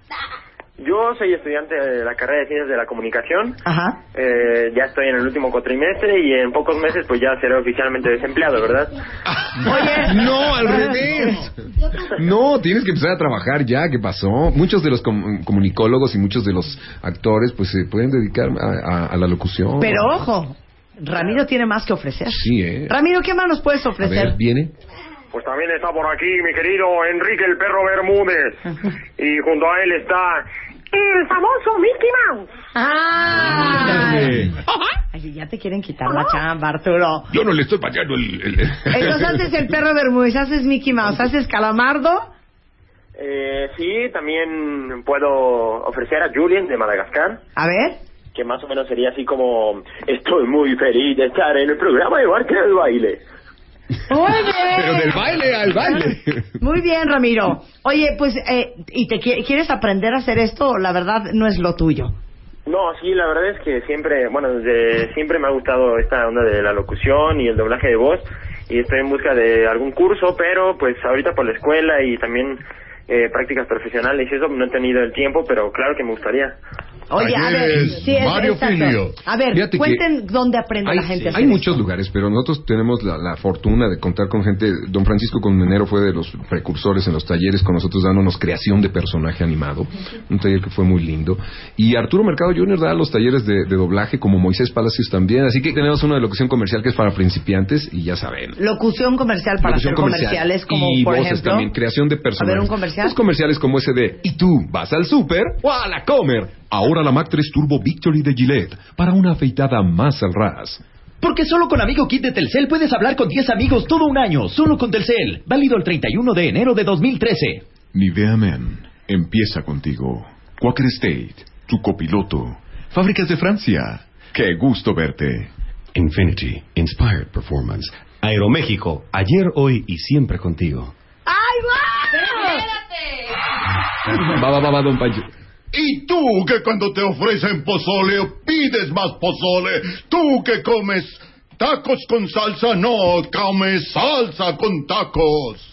S22: Yo soy estudiante de la carrera de Ciencias de la Comunicación.
S2: Ajá.
S22: Eh, ya estoy en el último cuatrimestre y en pocos meses pues ya seré oficialmente desempleado, ¿verdad?
S6: No, al revés. No, tienes que empezar a trabajar ya. ¿Qué pasó? Muchos de los com- comunicólogos y muchos de los actores pues se pueden dedicar a, a- a la locución.
S2: Pero ojo, Ramiro tiene más que ofrecer.
S6: Sí, ¿eh?
S2: Ramiro, ¿qué más nos puedes
S6: A
S2: ofrecer?
S6: ver, viene.
S23: Pues también está por aquí mi querido Enrique el Perro Bermúdez. Y junto a él está el famoso Mickey Mouse.
S2: ¡Ah! Ay, ya te quieren quitar la chamba, Arturo.
S6: Yo no le estoy pagando el... el-
S2: Entonces haces el perro Bermúdez, haces Mickey Mouse, haces Calamardo.
S22: Eh, sí, también puedo ofrecer a Julien de Madagascar.
S2: A ver.
S22: Que más o menos sería así como... Estoy muy feliz de estar en el programa de Barca del Baile.
S2: Muy bien.
S6: Pero del baile al baile.
S2: Muy bien, Ramiro. Oye, pues, eh, ¿y te qui- quieres aprender a hacer esto? La verdad, no es lo tuyo.
S22: No, sí, la verdad es que siempre, bueno, desde siempre me ha gustado esta onda de la locución y el doblaje de voz y estoy en busca de algún curso, pero pues ahorita por la escuela y también eh, prácticas profesionales y eso no he tenido el tiempo, pero claro que me gustaría.
S2: Oye, a ver, sí, es,
S6: Mario
S2: exacto.
S6: Filio.
S2: A ver, cuenten dónde aprende
S6: Hay,
S2: la gente a
S6: hay muchos lugares, pero nosotros tenemos la, la fortuna de contar con gente. Don Francisco Colmenero fue de los precursores en los talleres con nosotros dándonos creación de personaje animado. Un taller que fue muy lindo. Y Arturo Mercado Jr. da los talleres de, de doblaje como Moisés Palacios también. Así que tenemos una de locución comercial que es para principiantes y ya saben.
S2: Locución comercial para
S6: Locución
S2: hacer
S6: comercial.
S2: comerciales como,
S6: y
S2: por
S6: voces
S2: ejemplo...
S6: también, creación de personajes.
S2: A ver, un comercial.
S6: Los comerciales como ese de ¿Y tú vas al súper o a la comer? Ahora la Mac 3 Turbo Victory de Gillette para una afeitada más al ras.
S24: Porque solo con Amigo Kit de Telcel puedes hablar con 10 amigos todo un año, solo con Telcel. Válido el 31 de enero de 2013.
S13: Nivea Men empieza contigo. Quaker State, tu copiloto. Fábricas de Francia. Qué gusto verte.
S12: Infinity, Inspired Performance. Aeroméxico, ayer, hoy y siempre contigo.
S2: ¡Ay, va!
S6: Va, va, va, va, don Pancho.
S10: Y tú que cuando te ofrecen pozole pides más pozole. Tú que comes tacos con salsa, no comes salsa con tacos.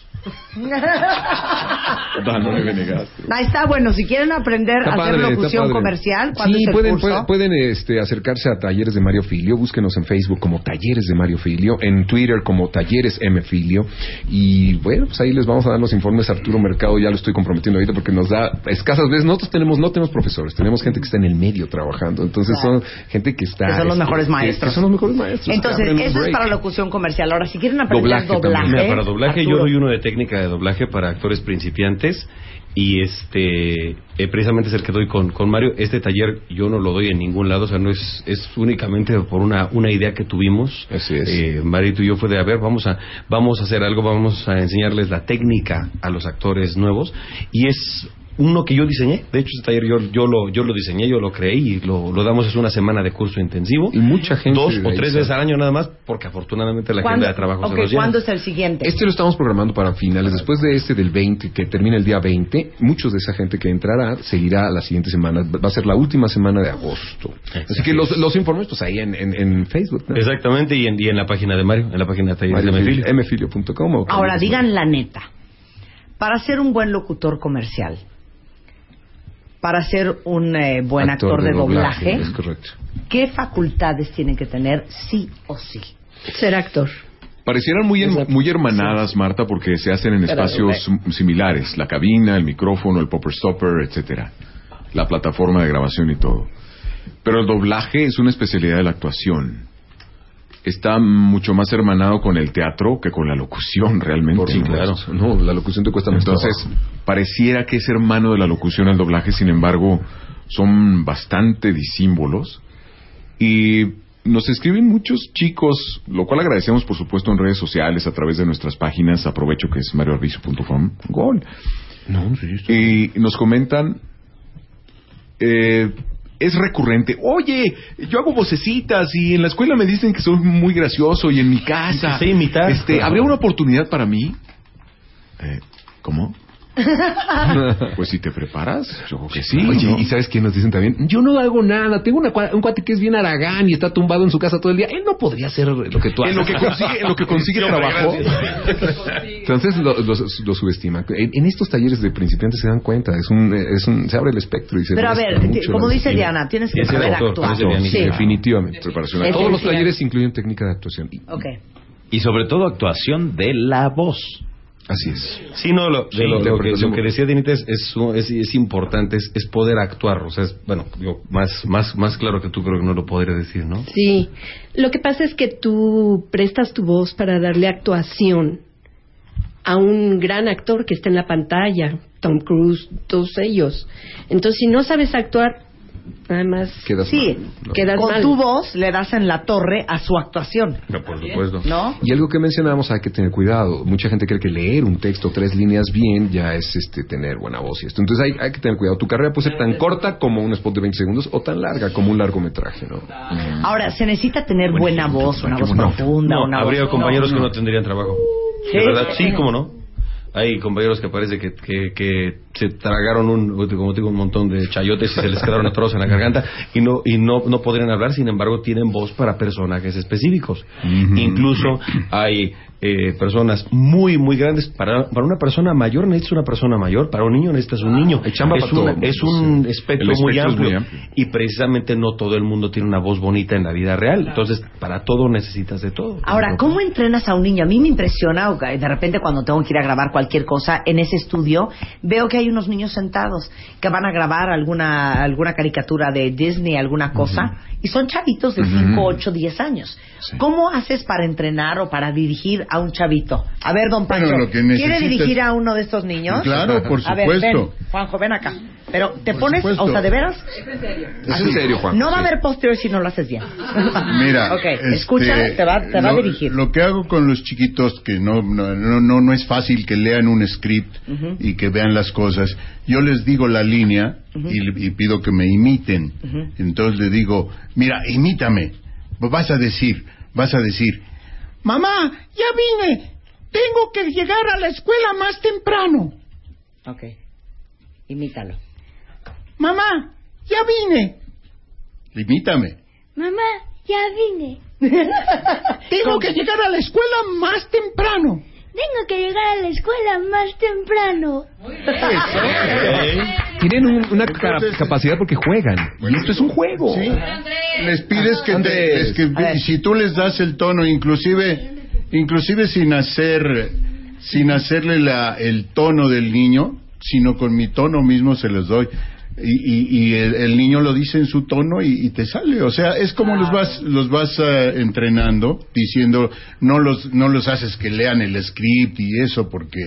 S6: Va, no le venegaste.
S2: Ahí está, bueno, si quieren aprender
S6: Está
S2: a hacer
S6: padre,
S2: locución comercial, ¿cuándo
S6: Sí,
S2: es el
S6: pueden,
S2: curso?
S6: pueden, pueden, este, acercarse a Talleres de Mario Filio. Búsquenos en Facebook como Talleres de Mario Filio, en Twitter como Talleres M Filio. Y bueno, pues ahí les vamos a dar los informes. Arturo Mercado ya lo estoy comprometiendo ahorita porque nos da escasas veces. Nosotros tenemos, no tenemos profesores, tenemos gente que está en el medio trabajando. Entonces
S2: Claro.
S6: son gente que está.
S2: Que son los
S6: este,
S2: mejores maestros.
S6: que son los mejores maestros.
S2: Entonces, eso es para locución comercial. Ahora, si quieren aprender doblaje,
S12: Mira, para doblaje yo doy uno de técnica de doblaje para actores principiantes y este eh, precisamente es el que doy con, con Mario. Este taller yo no lo doy en ningún lado, o sea, no es, es únicamente por una, una idea que tuvimos. Eh, Mario y tú y yo fue de, a ver, vamos a, vamos a hacer algo, vamos a enseñarles la técnica a los actores nuevos y es uno que yo diseñé. De hecho, este taller yo, yo, lo, yo lo diseñé, yo lo creé y lo, lo damos, es una semana de curso intensivo.
S6: Y mucha gente
S12: Dos o tres veces al año nada más, porque afortunadamente la agenda de trabajo
S2: Ok,
S12: se nos llena.
S2: ¿cuándo es el siguiente?
S6: Este lo estamos programando para finales. Después de este del 20, que termina el día 20, muchos de esa gente que entrará seguirá la siguiente semana. Va a ser la última semana de agosto. Así que los, los informes, pues ahí en, en, en Facebook. ¿no?
S12: Exactamente, y en, y en la página de Mario, en la página de Talleres de
S6: Mario
S12: Mefilio.
S6: mfilio.com o
S2: Ahora, digan la neta. Para ser un buen locutor comercial, para ser un eh, buen actor, de doblaje,
S6: Es correcto.
S2: ¿qué facultades tiene que tener sí o sí? Ser actor.
S13: Parecieran muy, en- muy hermanadas, Marta, porque se hacen en
S2: Pero,
S13: espacios m- similares. La cabina, el micrófono, el popper stopper, etcétera. La plataforma de grabación y todo. Pero el doblaje es una especialidad de la actuación. Está mucho más hermanado con el teatro que con la locución, realmente.
S6: Sí,
S13: ¿no?
S6: claro. No, la locución te cuesta mucho
S13: Entonces,
S6: trabajo.
S13: pareciera que es hermano de la locución el doblaje, sin embargo, son bastante disímbolos. Y nos escriben muchos chicos, lo cual agradecemos, por supuesto, en redes sociales, a través de nuestras páginas. Aprovecho que es marioarbizu.com. Gol. Y nos comentan. eh, es recurrente. Oye, yo hago vocecitas y en la escuela me dicen que soy muy gracioso y en mi casa.
S12: Sí, imitar.
S13: Este, ¿Habría una oportunidad para mí? Eh, ¿Cómo? Pues si te preparas, yo creo que sí.
S6: Oye,
S13: ¿no?
S6: ¿y sabes qué nos dicen también? Yo no hago nada. Tengo una cua- un cuate que es bien aragán y está tumbado en su casa todo el día. Él no podría hacer lo que tú haces.
S13: En lo que consigue, en lo que consigue
S6: Yo,
S13: trabajo.
S6: Entonces lo, lo subestiman. En, en estos talleres de principiantes se dan cuenta. Es un, es un, se abre el espectro y se
S2: Pero a ver, como dice. Diana, tienes que saber actuar.
S6: Sí, definitivamente. Preparación.
S2: Es
S6: Todos los talleres incluyen técnica de actuación.
S2: Ok.
S25: Y sobre todo actuación de la voz.
S6: Así es.
S12: Sí, no, lo, de
S6: Sí,
S12: lo, lo que, lo que decía Dinita es, es, es, es importante, es, es poder actuar. O sea, es, bueno, yo más, más, más claro que tú creo que no lo podré decir, ¿no?
S26: Sí, lo que pasa es que tú prestas tu voz para darle actuación a un gran actor que está en la pantalla, Tom Cruise, todos ellos. Entonces, si no sabes actuar, nada más
S6: Quedas
S2: Sí,
S26: quedas
S2: con
S26: mal.
S2: tu voz le das en la torre a su actuación.
S6: No, por supuesto.
S2: ¿No?
S6: Y algo que mencionábamos hay que tener cuidado. Mucha gente cree que leer un texto tres líneas bien ya es este tener buena voz y esto. Entonces hay, hay que tener cuidado. Tu carrera puede ser tan corta como un spot de 20 segundos o tan larga como un largometraje, ¿no?
S2: Ahora, se necesita tener
S6: Buen
S2: buena voz, una voz profunda,
S12: No,
S2: una
S12: habría
S2: voz...
S12: compañeros
S2: no,
S12: que
S2: no.
S12: no tendrían trabajo.
S2: ¿Sí?
S12: ¿De verdad? Sí, cómo no. Hay compañeros que parece que, que, que se tragaron un, como te digo, un montón de chayotes y se les quedaron atorados en la garganta y no y no no podrían hablar, sin embargo tienen voz para personajes específicos. Incluso hay eh, personas muy muy grandes para para una persona mayor necesitas una persona mayor, para un niño necesitas un niño.
S6: Chamba
S12: es, una- es un espectro,
S6: espectro
S12: muy, amplio,
S6: muy amplio.
S12: y precisamente no todo el mundo tiene una voz bonita en la vida real. Entonces, para todo necesitas de todo.
S2: Ahora, ¿cómo entrenas a un niño? A mí me impresiona, de repente cuando tengo que ir a grabar cualquier cosa en ese estudio, veo que hay unos niños sentados que van a grabar alguna, alguna caricatura de Disney, alguna cosa, y son chavitos de
S10: Ujú.
S2: 5, 8, 10 años. ¿Cómo haces para entrenar o para dirigir a un chavito? A ver, don Pancho,
S10: Bueno,
S2: ¿quiere dirigir a uno de estos niños?
S10: Claro, por
S2: A ver,
S10: supuesto.
S2: ven, Juanjo, ven acá. Pero te
S10: Por
S2: pones,
S10: supuesto.
S2: o sea, ¿de veras?
S10: Es en serio, Juanjo,
S2: No va a
S10: sí.
S2: haber posterior si no lo haces bien.
S10: Mira,
S2: Ok,
S10: este,
S2: escucha, te va, te va a
S10: lo-
S2: dirigir.
S10: Lo que hago con los chiquitos, que no, no, no, no, no es fácil que lean un script
S2: Ujú.
S10: y que vean las cosas, yo les digo la línea y, y pido que me imiten. Entonces le digo, mira, imítame. Vas a decir, vas a decir,
S18: Mamá, ya vine. Tengo que llegar a la escuela más temprano.
S2: Ok. Imítalo.
S18: Mamá, ya vine.
S10: imítame.
S18: Mamá, ya vine. Tengo que llegar a la escuela más temprano.
S27: Tengo que llegar a la escuela más temprano.
S6: Tienen un- una ca- capacidad porque juegan. y esto es un juego.
S10: Sí. Les pides que, te, es que si tú les das el tono, inclusive, inclusive sin hacer, sin hacerle la, el tono del niño, sino con mi tono mismo se los doy. Y, y, y el, el niño lo dice en su tono y, y te sale. O sea, es como los vas, los vas eh, entrenando, diciendo, no los, no los haces que lean el script y eso, porque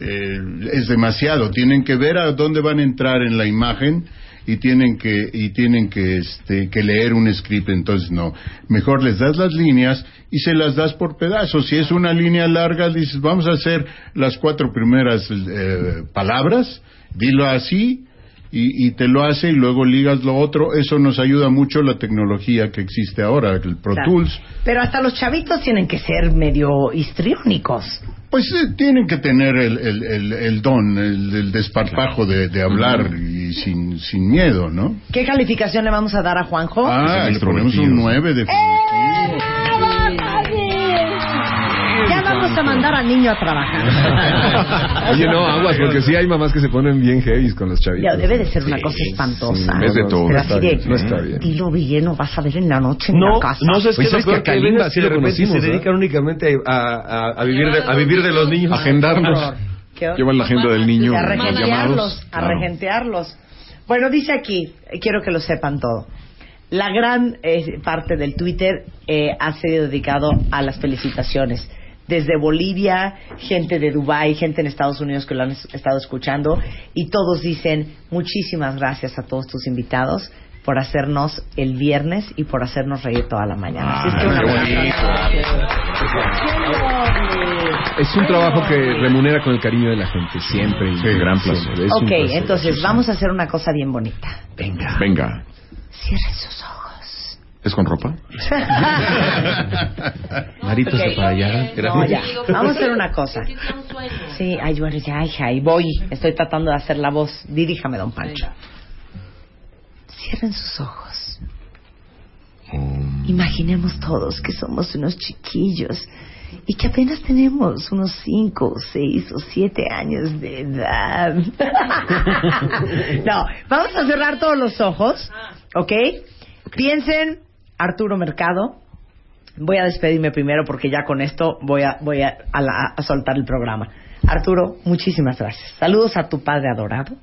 S10: eh, es demasiado. Tienen que ver a dónde van a entrar en la imagen y tienen que y tienen que este que leer un script entonces no mejor les das las líneas y se las das por pedazos si es una línea larga dices vamos a hacer las cuatro primeras eh, palabras dilo así y, y te lo hace y luego ligas lo otro eso nos ayuda mucho la tecnología que existe ahora el Pro
S2: Claro.
S10: Tools
S2: Pero hasta los chavitos tienen que ser medio histriónicos.
S10: Pues eh, tienen que tener el, el, el, el don, el, el desparpajo de, de hablar y sin, sin miedo, ¿no?
S2: ¿Qué calificación le vamos a dar a Juanjo?
S10: Ah, le ponemos un 9 de...
S2: Ya vamos a mandar al niño a trabajar.
S6: Oye, no, aguas, porque sí hay mamás que se ponen bien heavy con los chavitos.
S2: Ya, debe de ser una cosa espantosa.
S6: es de todo.
S2: Pero
S6: No
S2: así
S6: está
S2: de,
S6: bien, no está bien.
S2: dilo bien, no vas a ver en la noche en
S12: No,
S2: la casa.
S12: no sé
S6: Pues
S12: qué es
S6: que Kalimba sí lo
S12: repente
S6: conocimos,
S12: se
S6: ¿eh?
S12: dedican únicamente a, a- a vivir de, a vivir de los niños.
S6: Agendarnos. Llevan la agenda del niño.
S2: a
S6: los
S2: regentearlos,
S6: llamados.
S2: a
S6: Claro.
S2: regentearlos. Bueno, dice aquí, eh, quiero que lo sepan todo. La gran eh, parte del Twitter eh, ha sido dedicado a las felicitaciones. Desde Bolivia, gente de Dubái, gente en Estados Unidos que lo han es- estado escuchando y todos dicen muchísimas gracias a todos tus invitados por hacernos el viernes y por hacernos reír toda la mañana. Así es que
S6: Ah,
S2: una
S6: qué
S2: bonito.
S6: Es un trabajo que remunera con el cariño de la gente, siempre. y un gran placer. Un
S2: Ok,
S6: placer.
S2: entonces vamos a hacer una cosa bien bonita.
S6: Venga. Venga.
S2: Cierren sus ojos.
S13: ¿Es con ropa?
S12: Maritos
S2: Ok.
S12: para allá.
S2: No, ya. Vamos a hacer una cosa. Sí, ay, bueno, ya, hija, ahí voy. Estoy tratando de hacer la voz. Diríjame, don Pancho. Cierren sus ojos. Imaginemos todos que somos unos chiquillos y que apenas tenemos unos cinco, seis o siete años de edad. no, vamos a cerrar todos los ojos, ¿ok? Piensen, Arturo Mercado. Voy a despedirme primero porque ya con esto voy a, voy a, a la- a soltar el programa. Arturo, muchísimas gracias. Saludos a tu padre adorado.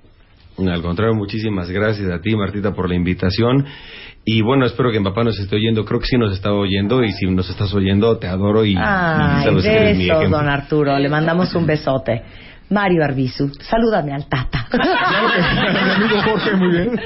S12: Al contrario, muchísimas gracias a ti, Martita, por la invitación. Y bueno, espero que mi papá nos esté oyendo. Creo que sí nos está oyendo. Y si nos estás oyendo, te adoro y, y
S2: Ay,
S12: mi
S2: besos, don Arturo. Le mandamos un besote. Mario Arbizu, salúdame al tata.
S13: Mi amigo Jorge, muy bien.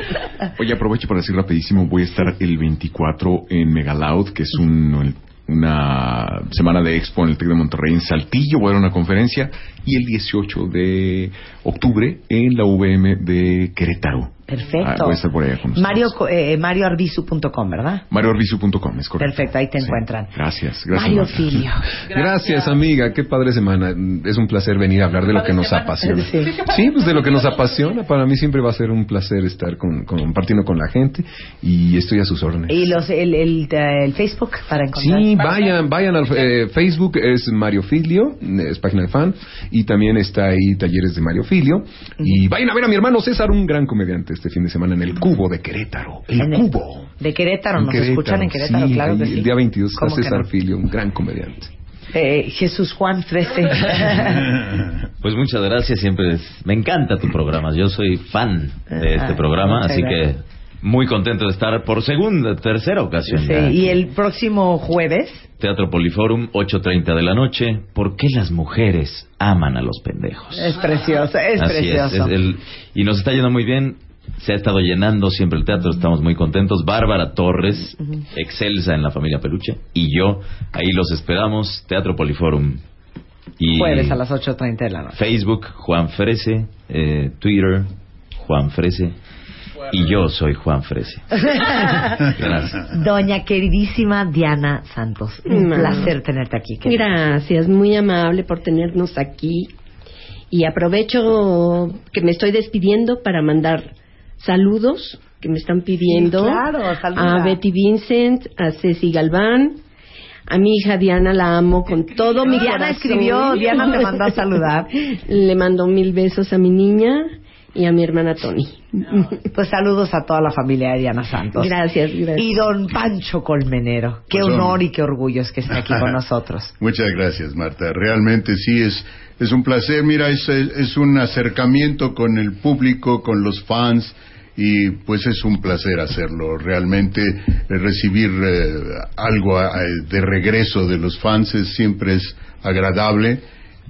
S13: Oye, aprovecho para decir rapidísimo, voy a estar el 24 en Megaloud, que es un- una semana de expo en el TEC de Monterrey en Saltillo, voy a dar una conferencia, y el 18 de octubre en la VM de Querétaro. Ah,
S2: Perfecto.
S13: voy a estar por.
S2: Mario, eh, marioarbizu.com, ¿verdad?
S13: MarioArbizu.com, es correcto.
S2: Perfecto, ahí te
S13: Sí.
S2: encuentran.
S13: Gracias, gracias.
S2: Mario. Filio.
S6: Gracias, amiga. Qué padre semana. Es un placer venir a hablar de lo que nos apasiona.
S2: Sí.
S6: Sí, pues de lo que nos apasiona. Para mí siempre va a ser un placer estar con, con- compartiendo con la gente y estoy a sus órdenes.
S2: Y los, el, el, el Facebook para encontrar.
S6: Sí, vayan, vayan al eh, Facebook, es Mario Filio, es página de fan, y también está ahí Talleres de Mario Filio. Y vayan a ver a mi hermano César, un gran comediante, este fin de semana en el Cubo de Querétaro. El
S2: En el-
S6: Cubo.
S2: De Querétaro,
S6: En
S2: nos
S6: Querétaro,
S2: escuchan en Querétaro,
S6: sí,
S2: claro que
S6: ahí
S2: sí.
S6: El día 22 está
S2: ¿Cómo que
S6: César
S2: no?
S6: Filio, un gran comediante.
S2: Eh, Jesús Juan 13.
S25: Pues muchas gracias, siempre es- me encanta tu programa. Yo soy fan de este
S2: Ah,
S25: programa, así
S2: gracias.
S25: que muy contento de estar por segunda, tercera ocasión.
S2: Sí,
S25: ya.
S2: y el próximo jueves,
S25: Teatro Poliforum, 8.30 de la noche. ¿Por qué las mujeres aman a los pendejos?
S2: es precioso, es
S25: Así
S2: precioso.
S25: es, es el- y nos está yendo muy bien. Se ha estado llenando siempre el teatro, estamos muy contentos. Bárbara Torres, excelsa en la familia Peluche, y yo, ahí los esperamos, Teatro Poliforum. Y
S2: Jueves a las 8.30 de la noche.
S25: Facebook, Juan Frese, eh, Twitter, Juan Frese, y yo soy Juan Frese. Gracias.
S2: Doña queridísima Diana Santos, un
S26: No.
S2: placer tenerte aquí. querida.
S26: Gracias, muy amable por tenernos aquí. Y aprovecho que me estoy despidiendo para mandar saludos que me están pidiendo
S2: Sí, claro, saluda.
S26: a Betty Vincent, a Ceci Galván, a mi hija Diana la amo con todo mi
S2: Diana
S26: corazón.
S2: escribió, Diana te mandó a saludar.
S26: Le mando mil besos a mi niña y a mi hermana Tony.
S2: Pues saludos a toda la familia de Diana Santos.
S26: Gracias, gracias.
S2: Y don Pancho Colmenero. Qué
S10: Pues,
S2: honor y qué orgullo es que esté aquí con nosotros.
S10: Muchas gracias, Marta. Realmente sí es, es un placer. Mira, es, es un acercamiento con el público, con los fans, y pues es un placer hacerlo. Realmente eh, recibir eh, algo de regreso de los fans es- siempre es agradable.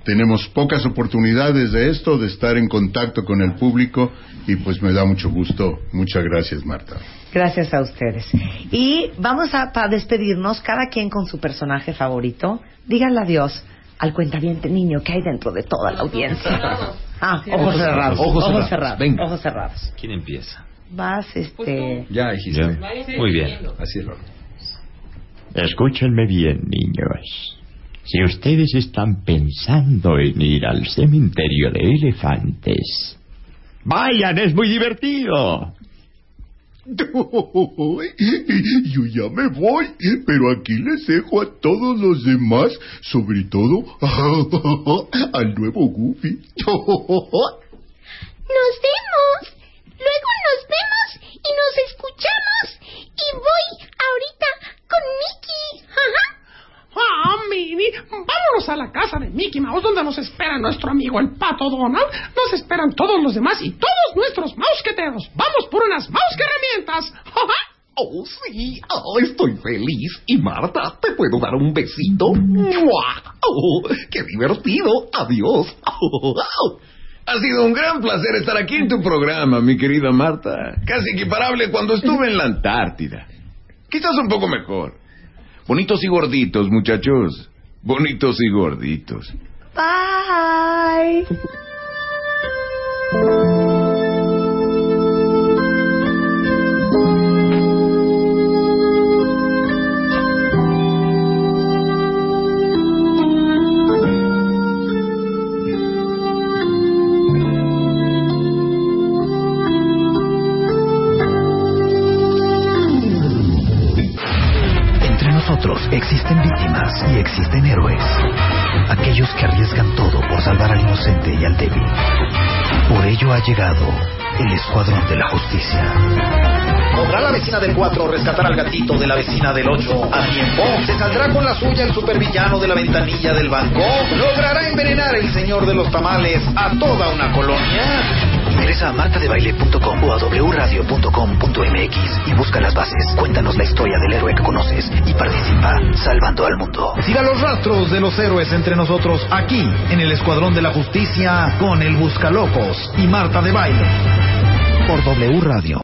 S10: Tenemos pocas oportunidades de esto, de estar en contacto con el público, y pues me da mucho gusto. Muchas gracias, Marta.
S2: Gracias a ustedes. Y vamos a para despedirnos, cada quien con su personaje favorito. Díganle adiós al cuentaviente niño que hay dentro de toda la audiencia. Ah, ojos cerrados.
S25: Ojos
S2: Ojos
S25: cerrados.
S2: cerrados.
S25: Venga.
S2: Ojos cerrados.
S25: ¿Quién empieza?
S2: Vas, este.
S6: Ya dijiste.
S25: Muy bien.
S6: Así es.
S16: Escúchenme bien, niños. Si ustedes están pensando en ir al cementerio de elefantes, vayan, es muy divertido.
S10: Yo ya me voy, pero aquí les dejo a todos los demás, sobre todo al nuevo Goofy.
S19: Nos vemos. Luego nos vemos y nos escuchamos. Y voy ahorita con Mickey. Ajá.
S20: Ah, Minnie, vámonos a la casa de Mickey Mouse donde nos espera nuestro amigo el pato Donald. Nos esperan todos los demás y todos nuestros mousqueteros. Vamos por unas mouse herramientas.
S13: Oh, sí, oh, estoy feliz. Y Marta, ¿te puedo dar un besito? ¡Mua! Oh, ¡Qué divertido! Adiós.
S6: Ha sido un gran placer estar aquí en tu programa, mi querida Marta. Casi equiparable cuando estuve en la Antártida. Quizás un poco mejor. Bonitos y gorditos, muchachos. Bonitos y gorditos.
S2: Bye.
S28: Rescatar al gatito de la vecina del 8 a tiempo? ¿Se saldrá con la suya el supervillano de la ventanilla del banco? ¿Logrará envenenar el señor de los tamales a toda una colonia?
S29: Ingresa a martadebaile.com o a wradio.com.mx y busca las bases. Cuéntanos la historia del héroe que conoces y participa salvando al mundo.
S28: Siga los rastros de los héroes entre nosotros aquí en el Escuadrón de la Justicia con el Buscalocos y Marta de Baile.
S29: Por W Radio.